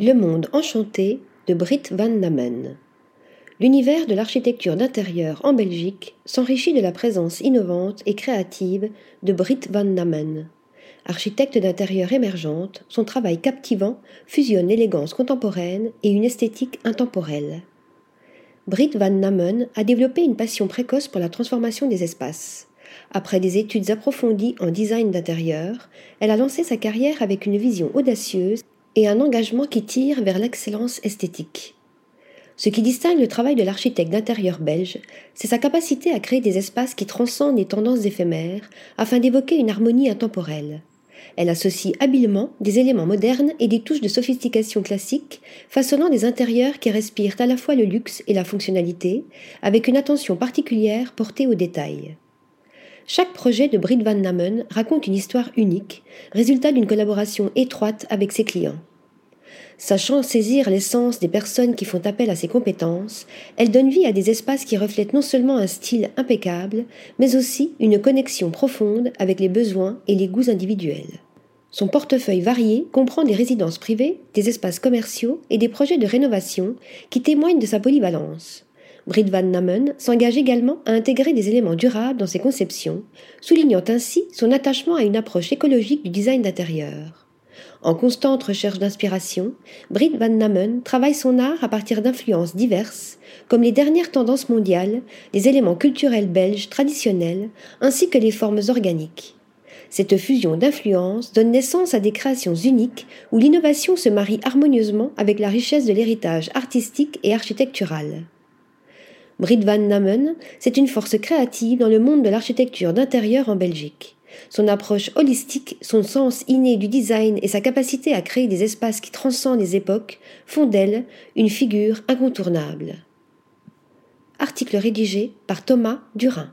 Le monde enchanté de Brit van Namen. L'univers de l'architecture d'intérieur en Belgique s'enrichit de la présence innovante et créative de Brit van Namen. Architecte d'intérieur émergente, son travail captivant fusionne l'élégance contemporaine et une esthétique intemporelle. Brit van Namen a développé une passion précoce pour la transformation des espaces. Après des études approfondies en design d'intérieur, elle a lancé sa carrière avec une vision audacieuse et un engagement qui tire vers l'excellence esthétique. Ce qui distingue le travail de l'architecte d'intérieur belge, c'est sa capacité à créer des espaces qui transcendent les tendances éphémères afin d'évoquer une harmonie intemporelle. Elle associe habilement des éléments modernes et des touches de sophistication classique, façonnant des intérieurs qui respirent à la fois le luxe et la fonctionnalité, avec une attention particulière portée aux détails. Chaque projet de Brit Van Namen raconte une histoire unique, résultat d'une collaboration étroite avec ses clients. Sachant saisir l'essence des personnes qui font appel à ses compétences, elle donne vie à des espaces qui reflètent non seulement un style impeccable, mais aussi une connexion profonde avec les besoins et les goûts individuels. Son portefeuille varié comprend des résidences privées, des espaces commerciaux et des projets de rénovation qui témoignent de sa polyvalence. Brit Van Namen s'engage également à intégrer des éléments durables dans ses conceptions, soulignant ainsi son attachement à une approche écologique du design d'intérieur. En constante recherche d'inspiration, Brit Van Namen travaille son art à partir d'influences diverses, comme les dernières tendances mondiales, les éléments culturels belges traditionnels, ainsi que les formes organiques. Cette fusion d'influences donne naissance à des créations uniques où l'innovation se marie harmonieusement avec la richesse de l'héritage artistique et architectural. Brit Van Namen, c'est une force créative dans le monde de l'architecture d'intérieur en Belgique. Son approche holistique, son sens inné du design et sa capacité à créer des espaces qui transcendent les époques font d'elle une figure incontournable. Article rédigé par Thomas Durin.